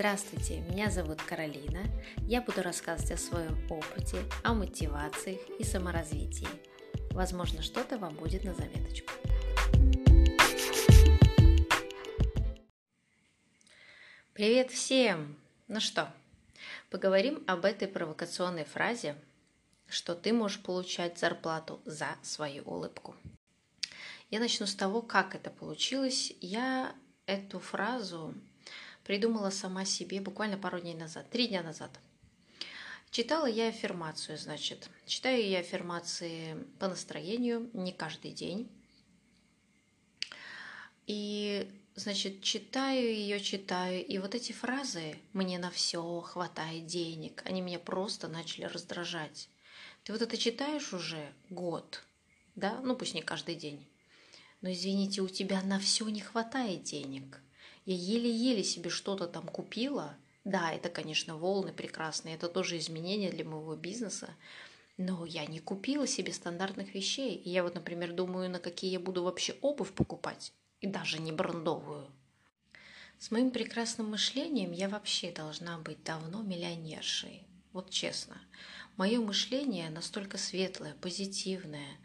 Здравствуйте, меня зовут Каролина. Я буду рассказывать о своем опыте, о мотивациях и саморазвитии. Возможно, что-то вам будет на заметочку. Привет всем! Ну что, поговорим об этой провокационной фразе, что ты можешь получать зарплату за свою улыбку. Я начну с того, как это получилось. Я эту фразу придумала сама себе буквально пару дней назад, три дня назад. Читала я аффирмацию, значит. Читаю я аффирмации по настроению, не каждый день. И, значит, читаю ее, читаю, и вот эти фразы «мне на все хватает денег», они меня просто начали раздражать. Ты вот это читаешь уже год, да, ну пусть не каждый день, но извините, у тебя на все не хватает денег – я еле-еле себе что-то там купила. Да, это, конечно, волны прекрасные, это тоже изменения для моего бизнеса. Но я не купила себе стандартных вещей. И я вот, например, думаю, на какие я буду вообще обувь покупать. И даже не брендовую. С моим прекрасным мышлением я вообще должна быть давно миллионершей. Вот честно. Мое мышление настолько светлое, позитивное,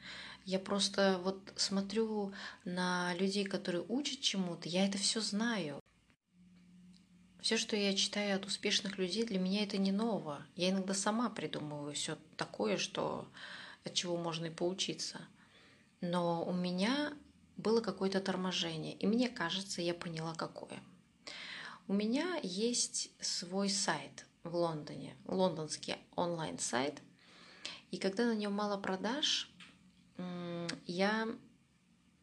я просто вот смотрю на людей, которые учат чему-то, я это все знаю. Все, что я читаю от успешных людей, для меня это не ново. Я иногда сама придумываю все такое, что от чего можно и поучиться. Но у меня было какое-то торможение, и мне кажется, я поняла, какое. У меня есть свой сайт в Лондоне, лондонский онлайн-сайт, и когда на нем мало продаж, я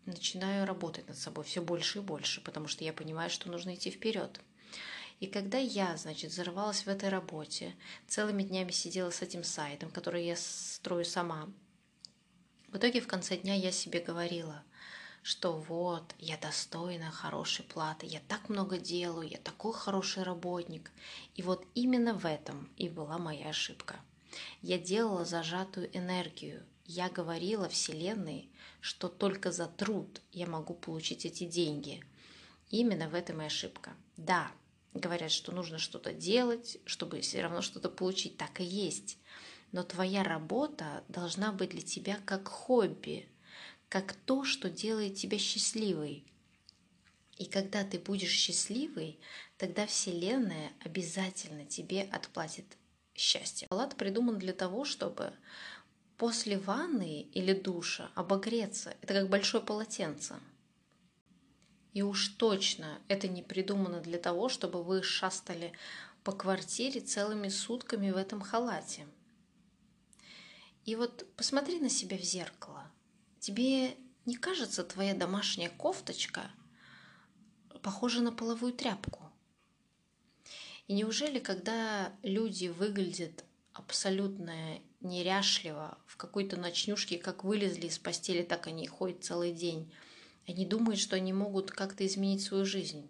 начинаю работать над собой все больше и больше, потому что я понимаю, что нужно идти вперед. И когда я, значит, зарывалась в этой работе, целыми днями сидела с этим сайтом, который я строю сама, в итоге в конце дня я себе говорила, что вот, я достойна хорошей платы, я так много делаю, я такой хороший работник. И вот именно в этом и была моя ошибка. Я делала зажатую энергию, я говорила Вселенной, что только за труд я могу получить эти деньги. Именно в этом и ошибка. Да, говорят, что нужно что-то делать, чтобы все равно что-то получить. Так и есть. Но твоя работа должна быть для тебя как хобби, как то, что делает тебя счастливой. И когда ты будешь счастливой, тогда Вселенная обязательно тебе отплатит счастье. Палат придуман для того, чтобы после ванны или душа обогреться. Это как большое полотенце. И уж точно это не придумано для того, чтобы вы шастали по квартире целыми сутками в этом халате. И вот посмотри на себя в зеркало. Тебе не кажется твоя домашняя кофточка похожа на половую тряпку? И неужели, когда люди выглядят абсолютно неряшливо, в какой-то ночнушке, как вылезли из постели, так они ходят целый день. Они думают, что они могут как-то изменить свою жизнь.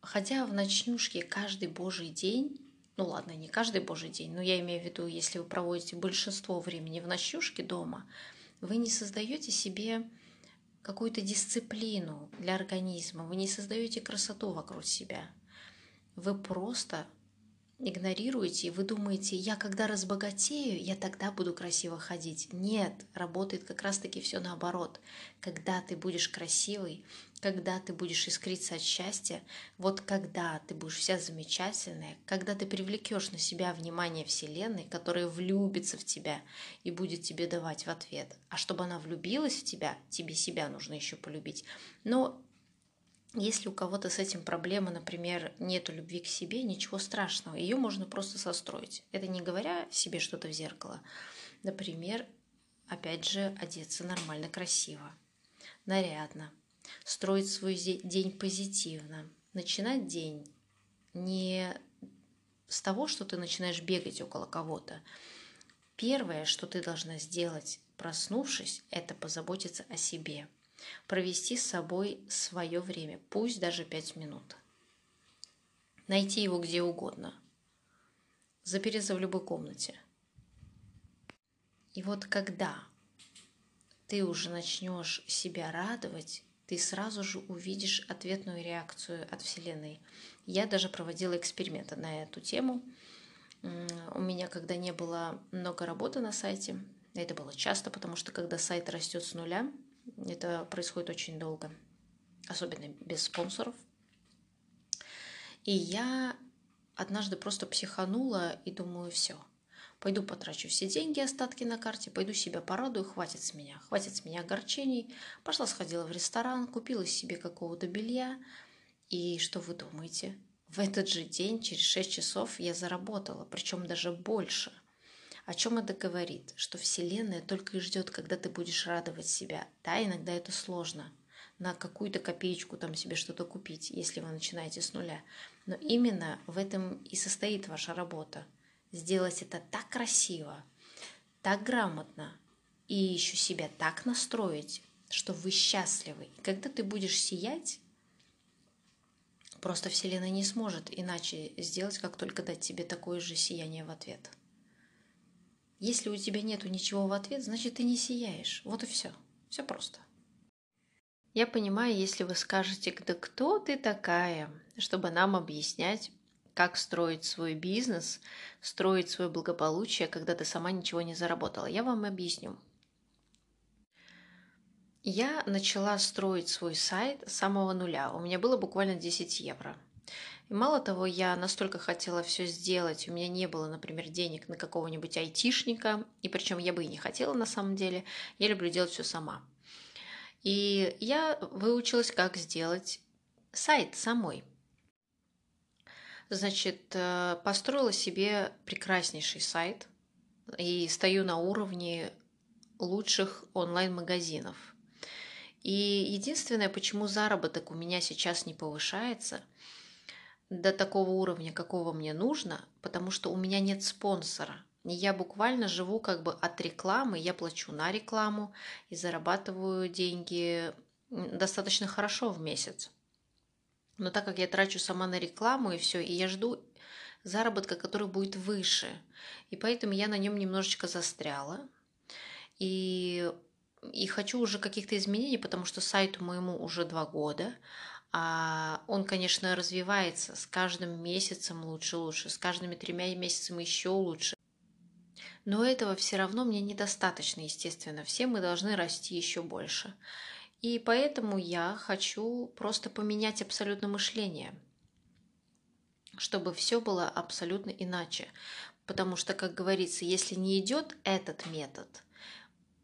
Хотя в ночнушке каждый божий день, ну ладно, не каждый божий день, но я имею в виду, если вы проводите большинство времени в ночнушке дома, вы не создаете себе какую-то дисциплину для организма, вы не создаете красоту вокруг себя. Вы просто игнорируете, и вы думаете, я когда разбогатею, я тогда буду красиво ходить. Нет, работает как раз-таки все наоборот. Когда ты будешь красивый, когда ты будешь искриться от счастья, вот когда ты будешь вся замечательная, когда ты привлекешь на себя внимание Вселенной, которая влюбится в тебя и будет тебе давать в ответ. А чтобы она влюбилась в тебя, тебе себя нужно еще полюбить. Но если у кого-то с этим проблема, например, нету любви к себе, ничего страшного, ее можно просто состроить. Это не говоря себе что-то в зеркало. Например, опять же, одеться нормально, красиво, нарядно, строить свой день позитивно, начинать день не с того, что ты начинаешь бегать около кого-то. Первое, что ты должна сделать, проснувшись, это позаботиться о себе – провести с собой свое время, пусть даже пять минут. Найти его где угодно. Запереться в любой комнате. И вот когда ты уже начнешь себя радовать ты сразу же увидишь ответную реакцию от Вселенной. Я даже проводила эксперименты на эту тему. У меня, когда не было много работы на сайте, это было часто, потому что когда сайт растет с нуля, это происходит очень долго, особенно без спонсоров. И я однажды просто психанула и думаю, все, пойду потрачу все деньги, остатки на карте, пойду себя порадую, хватит с меня, хватит с меня огорчений. Пошла, сходила в ресторан, купила себе какого-то белья. И что вы думаете? В этот же день, через 6 часов, я заработала, причем даже больше. О чем это говорит? Что Вселенная только и ждет, когда ты будешь радовать себя. Да, иногда это сложно. На какую-то копеечку там себе что-то купить, если вы начинаете с нуля. Но именно в этом и состоит ваша работа – сделать это так красиво, так грамотно и еще себя так настроить, что вы счастливы. И когда ты будешь сиять, просто Вселенная не сможет иначе сделать, как только дать тебе такое же сияние в ответ. Если у тебя нету ничего в ответ, значит ты не сияешь. Вот и все. Все просто. Я понимаю, если вы скажете, да кто ты такая, чтобы нам объяснять, как строить свой бизнес, строить свое благополучие, когда ты сама ничего не заработала. Я вам объясню. Я начала строить свой сайт с самого нуля. У меня было буквально 10 евро. И мало того, я настолько хотела все сделать, у меня не было, например, денег на какого-нибудь айтишника, и причем я бы и не хотела на самом деле, я люблю делать все сама. И я выучилась, как сделать сайт самой. Значит, э, построила себе прекраснейший сайт и стою на уровне лучших онлайн-магазинов. И единственное, почему заработок у меня сейчас не повышается до такого уровня, какого мне нужно, потому что у меня нет спонсора. Я буквально живу как бы от рекламы, я плачу на рекламу и зарабатываю деньги достаточно хорошо в месяц. Но так как я трачу сама на рекламу и все, и я жду заработка, который будет выше. И поэтому я на нем немножечко застряла. И, и хочу уже каких-то изменений, потому что сайту моему уже два года. А он, конечно, развивается с каждым месяцем лучше, лучше, с каждыми тремя месяцами еще лучше. Но этого все равно мне недостаточно, естественно. Все мы должны расти еще больше. И поэтому я хочу просто поменять абсолютно мышление, чтобы все было абсолютно иначе. Потому что, как говорится, если не идет этот метод,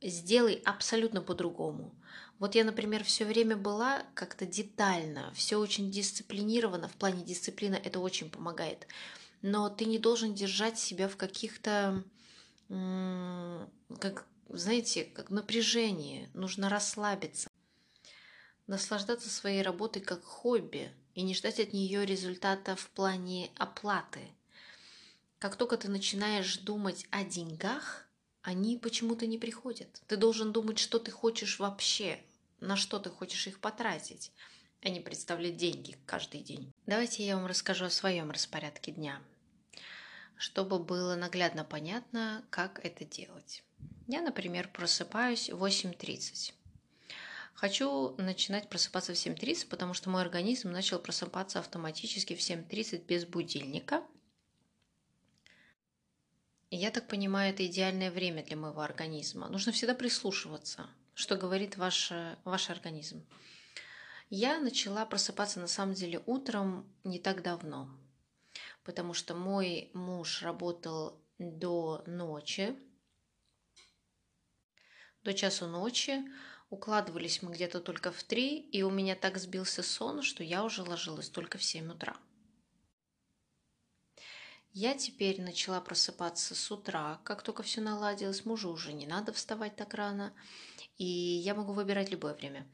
сделай абсолютно по-другому. Вот я, например, все время была как-то детально, все очень дисциплинировано. В плане дисциплины это очень помогает. Но ты не должен держать себя в каких-то, как, знаете, как напряжении. Нужно расслабиться наслаждаться своей работой как хобби и не ждать от нее результата в плане оплаты. Как только ты начинаешь думать о деньгах, они почему-то не приходят. Ты должен думать, что ты хочешь вообще, на что ты хочешь их потратить, а не представлять деньги каждый день. Давайте я вам расскажу о своем распорядке дня, чтобы было наглядно понятно, как это делать. Я, например, просыпаюсь в 8.30. Хочу начинать просыпаться в 7.30, потому что мой организм начал просыпаться автоматически в 7.30 без будильника. Я так понимаю, это идеальное время для моего организма. Нужно всегда прислушиваться, что говорит ваш, ваш организм. Я начала просыпаться на самом деле утром не так давно, потому что мой муж работал до ночи, до часу ночи. Укладывались мы где-то только в три, и у меня так сбился сон, что я уже ложилась только в семь утра. Я теперь начала просыпаться с утра, как только все наладилось. Мужу уже не надо вставать так рано, и я могу выбирать любое время.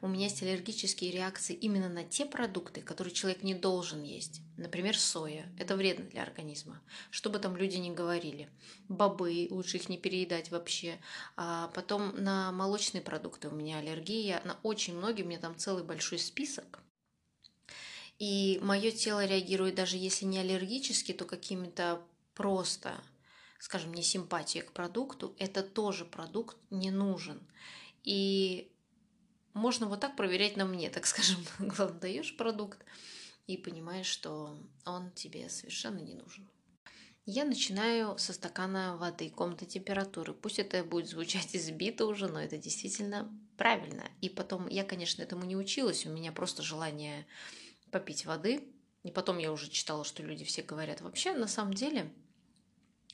У меня есть аллергические реакции именно на те продукты, которые человек не должен есть. Например, соя. Это вредно для организма. Что бы там люди ни говорили. Бобы, лучше их не переедать вообще. А потом на молочные продукты у меня аллергия. На очень многие, у меня там целый большой список. И мое тело реагирует даже если не аллергически, то какими-то просто, скажем, не симпатией к продукту. Это тоже продукт не нужен. И можно вот так проверять на мне, так скажем. Главное, даешь продукт и понимаешь, что он тебе совершенно не нужен. Я начинаю со стакана воды комнатной температуры. Пусть это будет звучать избито уже, но это действительно правильно. И потом, я, конечно, этому не училась, у меня просто желание попить воды. И потом я уже читала, что люди все говорят. Вообще, на самом деле,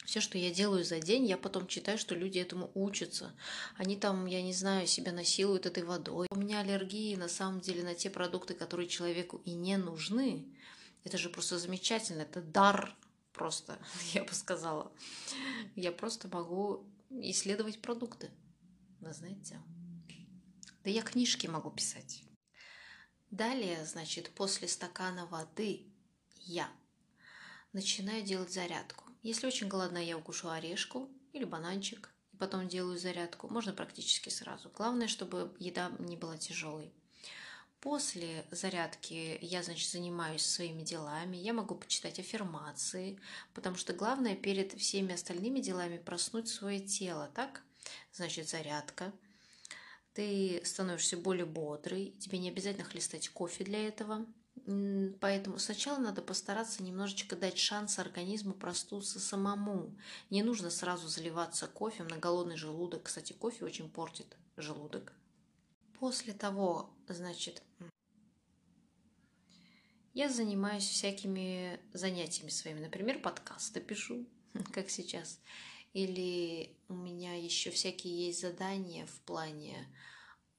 все, что я делаю за день, я потом читаю, что люди этому учатся. Они там, я не знаю, себя насилуют этой водой. У меня аллергии на самом деле на те продукты, которые человеку и не нужны. Это же просто замечательно, это дар просто, я бы сказала. Я просто могу исследовать продукты. Вы знаете? Да я книжки могу писать. Далее, значит, после стакана воды я начинаю делать зарядку. Если очень голодна, я укушу орешку или бананчик, и потом делаю зарядку. Можно практически сразу. Главное, чтобы еда не была тяжелой. После зарядки я, значит, занимаюсь своими делами, я могу почитать аффирмации, потому что главное перед всеми остальными делами проснуть свое тело, так? Значит, зарядка. Ты становишься более бодрый, тебе не обязательно хлестать кофе для этого. Поэтому сначала надо постараться немножечко дать шанс организму проснуться самому. Не нужно сразу заливаться кофе на голодный желудок. Кстати, кофе очень портит желудок. После того, значит, я занимаюсь всякими занятиями своими. Например, подкасты пишу, как сейчас. Или у меня еще всякие есть задания в плане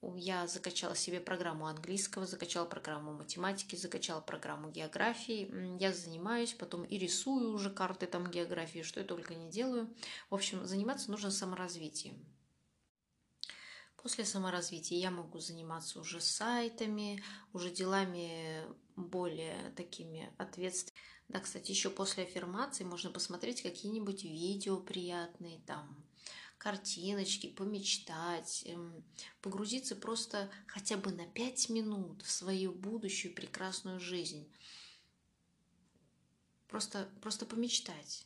я закачала себе программу английского, закачала программу математики, закачала программу географии. Я занимаюсь, потом и рисую уже карты там географии, что я только не делаю. В общем, заниматься нужно саморазвитием. После саморазвития я могу заниматься уже сайтами, уже делами более такими ответственными. Да, кстати, еще после аффирмации можно посмотреть какие-нибудь видео приятные там, картиночки, помечтать, эм, погрузиться просто хотя бы на пять минут в свою будущую прекрасную жизнь. Просто, просто помечтать.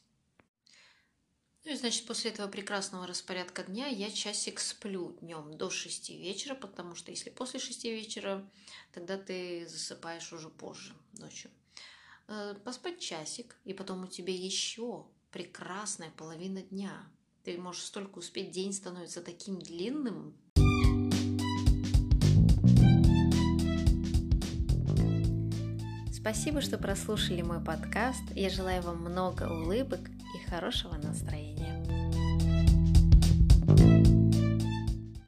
Ну и, значит, после этого прекрасного распорядка дня я часик сплю днем до 6 вечера, потому что если после 6 вечера, тогда ты засыпаешь уже позже ночью. Э, поспать часик, и потом у тебя еще прекрасная половина дня. Ты можешь столько успеть, день становится таким длинным. Спасибо, что прослушали мой подкаст. Я желаю вам много улыбок и хорошего настроения.